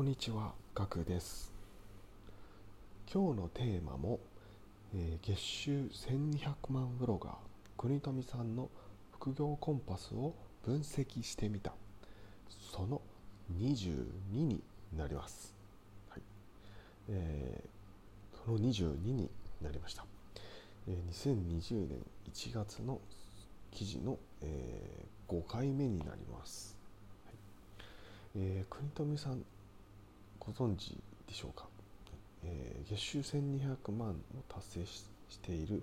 こんにちは、ガクです。今日のテーマも、えー月収1200万ブロガー国富さんの副業コンパスを分析してみたその22になります。はいえーその22になりました。えー2020年1月の記事の、え5回目になります。はいえー国富さんご存知でしょうか、えー月収1200万を達成している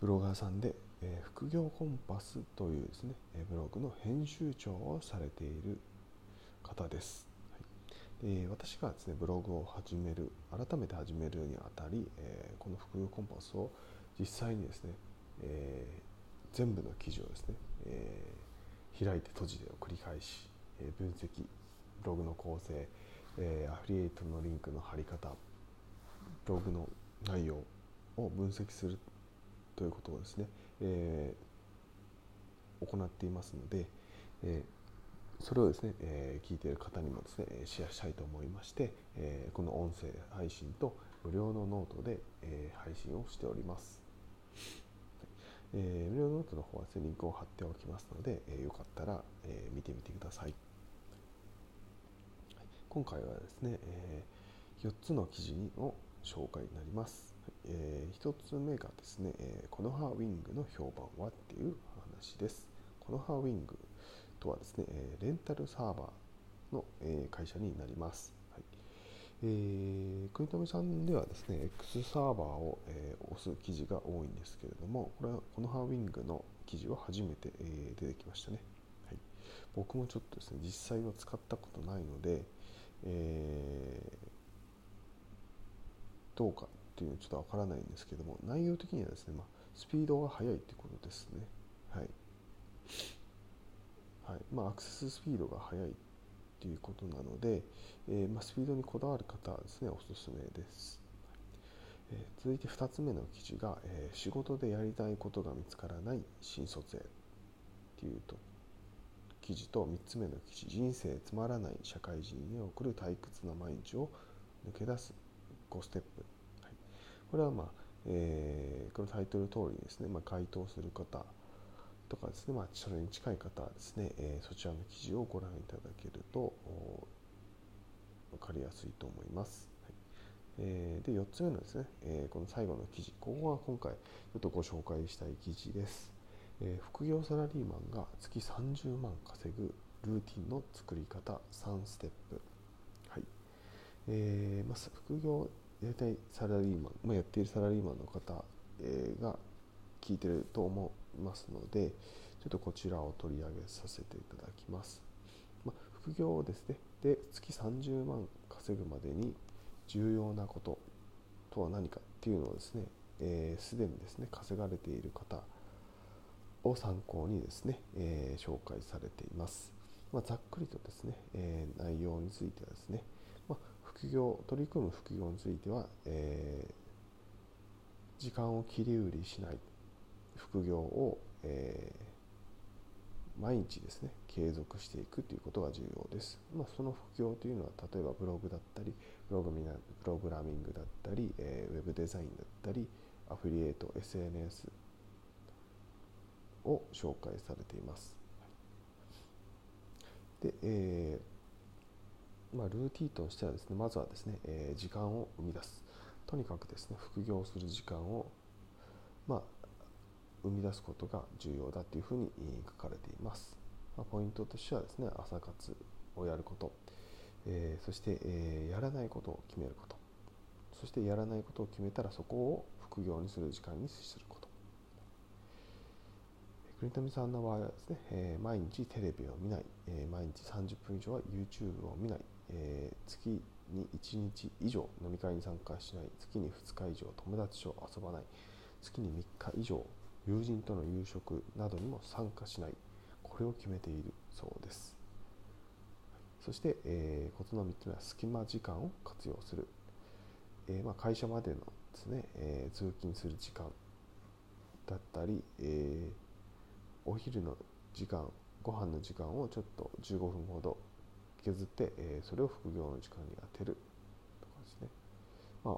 ブロガーさんで、えー副業コンパスというですね、えブログの編集長をされている方です。はいで私がですねブログを始める改めて始めるにあたり、えこの副業コンパスを実際にですね、えー全部の記事をですね、えー開いて閉じてを繰り返し、え分析ログの構成、えーアフリエイトのリンクの貼り方ログの内容を分析するということをですね、えー行っていますので、えーそれをですね、えー聞いている方にもですねシェアしたいと思いまして、えーこの音声配信と無料のノートで、えー配信をしております。えー無料ノートの方はリンクを貼っておきますので、えーよかったら、えー見てみてください。今回はですね、え4つの記事の紹介になります。えー1つ目がですね、えー ConoHa WING の評判はっていう話です。 ConoHa WING とはですね、えレンタルサーバーの、え会社になります。はいえー、国富さんではですね、X サーバーを、え押す記事が多いんですけれども、これはコノハーウィングの記事は初めて、え出てきましたね。僕もちょっとですね、実際は使ったことないので、えーどうかっていうのはちょっとわからないんですけども内容的にはですね、まあ、スピードが速いってことですね。はい、はい。まあ、アクセススピードが速いっていうことなので、えーまあ、スピードにこだわる方はですねおすすめです、えー続いて2つ目の記事が、え仕事でやりたいことが見つからない新卒へっていうと。記事と3つ目の記事人生つまらない社会人に送る退屈な毎日を抜け出す5ステップ、はい、これはまあ、えーこのタイトル通りにですね、まあ、回答する方とかですね、まあ、それに近い方はですね、えーそちらの記事をご覧いただけると分かりやすいと思います。はいえーで4つ目のですね、えこの最後の記事ここが今回ちょっとご紹介したい記事です。えー副業サラリーマンが月30万稼ぐルーティンの作り方3ステップ、はい。えーまあ、副業やりたいサラリーマン、まあ、やっているサラリーマンの方、えーが聞いてると思いますのでちょっとこちらを取り上げさせていただきます、まあ、副業ですね。で月30万稼ぐまでに重要なこととは何かっていうのをですねすで、えー既にですね稼がれている方を参考にですね、えー紹介されています。まあ、ざっくりとですね、えー内容についてはですね、まあ、副業取り組む副業については、えー時間を切り売りしない副業を、え毎日ですね継続していくということが重要です。まあ、その副業というのは例えばブログだったりプログミプログラミングだったり、えーウェブデザインだったりアフィリエイト SNS を紹介されています。で、えーまあ、ルーティンとしてはですねまずはですね、えー時間を生み出すとにかくですね副業する時間を、まあ、生み出すことが重要だというふうに書かれています。まあ、ポイントとしてはですね朝活をやること、えーそして、えやらないことを決めることそしてやらないことを決めたらそこを副業にする時間にすること国富さんの場合はですね、えー毎日テレビを見ない、えー毎日30分以上は YouTube を見ない、えー月に1日以上飲み会に参加しない月に2日以上友達と遊ばない月に3日以上友人との夕食などにも参加しないこれを決めているそうです。そして、えー、コツの3つ目は隙間時間を活用する、えーまあ、会社までのですね、えー通勤する時間だったり、えーお昼の時間ご飯の時間をちょっと15分ほど削って、えー、それを副業の時間に充てるとかですね、まあ、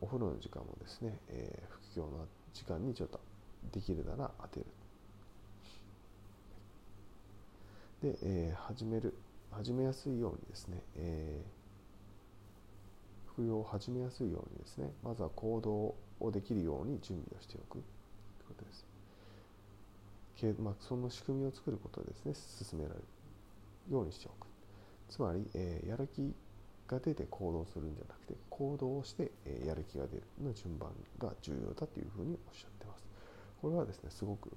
お風呂の時間もですね、えー、副業の時間にちょっとできるなら当てる。で、えー、始める始めやすいようにですね、えー、副業を始めやすいようにですねまずは行動をできるように準備をしておくということです、まあ、その仕組みを作ることでですね進められるようにしておく。つまり、えー、やる気が出て行動するんじゃなくて行動をして、えー、やる気が出るの順番が重要だというふうにおっしゃってます。これはですねすごく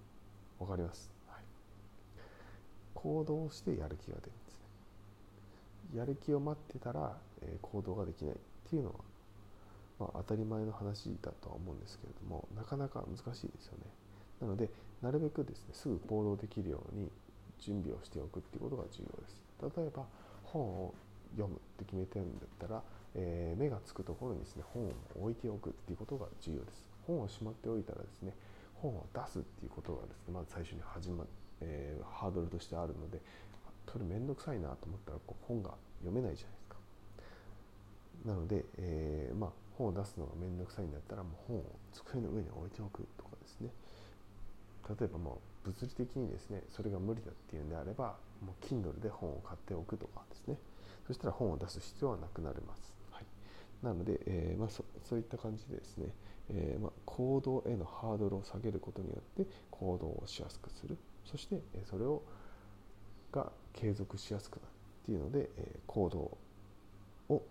分かります、はい、行動してやる気が出るんですね。やる気を待ってたら、えー、行動ができないっていうのは、まあ、当たり前の話だとは思うんですけれどもなかなか難しいですよね。なのでなるべくですねすぐ行動できるように準備をしておくっていうことが重要です。例えば本を読むって決めてるんだったら、えー、目がつくところにですね本を置いておくっていうことが重要です。本をしまっておいたらですね本を出すっていうことがですねまず最初に始ま、えー、ハードルとしてあるのでそれ面倒くさいなと思ったらこう本が読めないじゃないですか。なので、えー、まあ、本を出すのが面倒くさいんだったらもう本を机の上に置いておくとかですね。例えばもう物理的にですねそれが無理だっていうんであればもう Kindle で本を買っておくとかですね。そしたら本を出す必要はなくなります、はい、なので、えー、まあ、そそういった感じでですね、えー、まあ、行動へのハードルを下げることによって行動をしやすくする。そしてそれをが継続しやすくなるっていうので、え行動を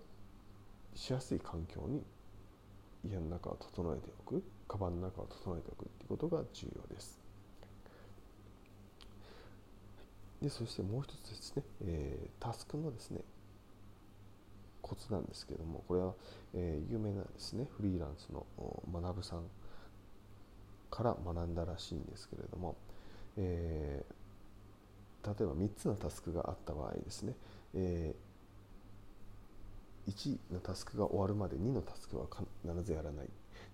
しやすい環境に家の中を整えておくカバンの中を整えておくっていうことが重要です。でそしてもう一つですね、えー、タスクのですねコツなんですけどもこれは、えー、有名なですねフリーランスの学さんから学んだらしいんですけれども、えー、例えば3つのタスクがあった場合ですね、えー、1のタスクが終わるまで2のタスクは必ずやらない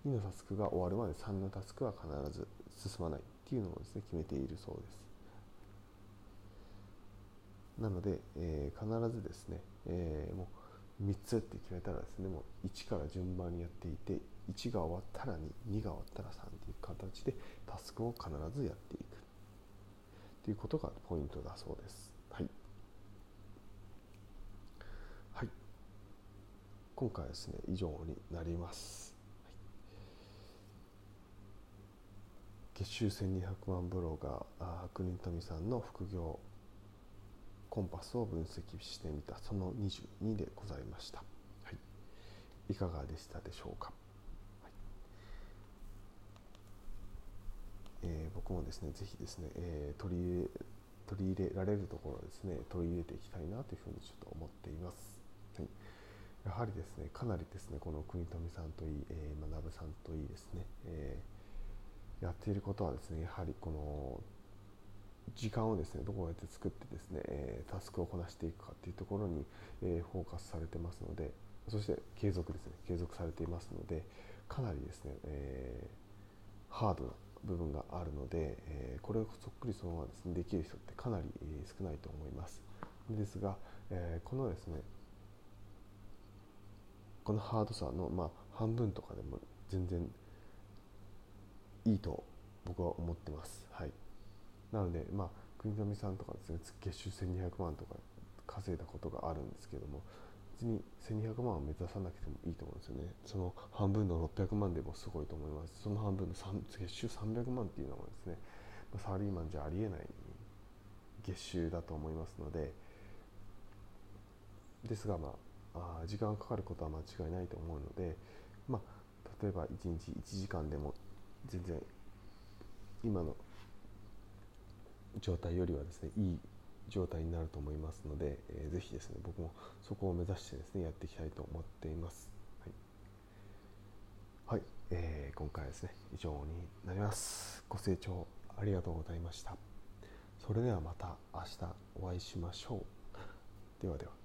2のタスクが終わるまで3のタスクは必ず進まないっていうのをですね決めているそうです。なので、えー、必ずですね、えー、もう3つって決めたらですねもう1から順番にやっていて1が終わったら2 2が終わったら3っていう形でタスクを必ずやっていくということがポイントだそうです。はい、はい、今回はですね以上になります。はい月収1200万ブロガー国富さんの副業コンパスを分析してみたその22でございました、はい、いかがでしたでしょうか、はい。えー、僕もですねぜひですね、えー、取り入れ取り入れられるところですね取り入れていきたいなというふうにちょっと思っています、はい、やはりですねかなりですねこの国富さんといい、えー、学さんといいですね、えー、やっていることはですねやはりこの時間をですねどうやって作ってですね、えタスクをこなしていくかっていうところに、えフォーカスされてますのでそして継続ですね継続されていますのでかなりですね、えー、ハードな部分があるので、えこれをそっくりそのままですねできる人ってかなり少ないと思いますですが、えこのですねこのハードさの、まあ、半分とかでも全然いいと僕は思ってます。はいなので、まあ、国富さんとかですね月収1200万とか稼いだことがあるんですけども別に1200万を目指さなくてもいいと思うんですよね。その半分の600万でもすごいと思います。その半分の月収300万っていうのはですねサラリーマンじゃありえない月収だと思いますのでですがまああ時間がかかることは間違いないと思うのでまあ例えば1日1時間でも全然今の状態よりはですねいい状態になると思いますので、えー、ぜひですね僕もそこを目指してですねやっていきたいと思っています。はい、はい、えー、今回はですね以上になります。ご清聴ありがとうございました。それではまた明日お会いしましょう。ではでは。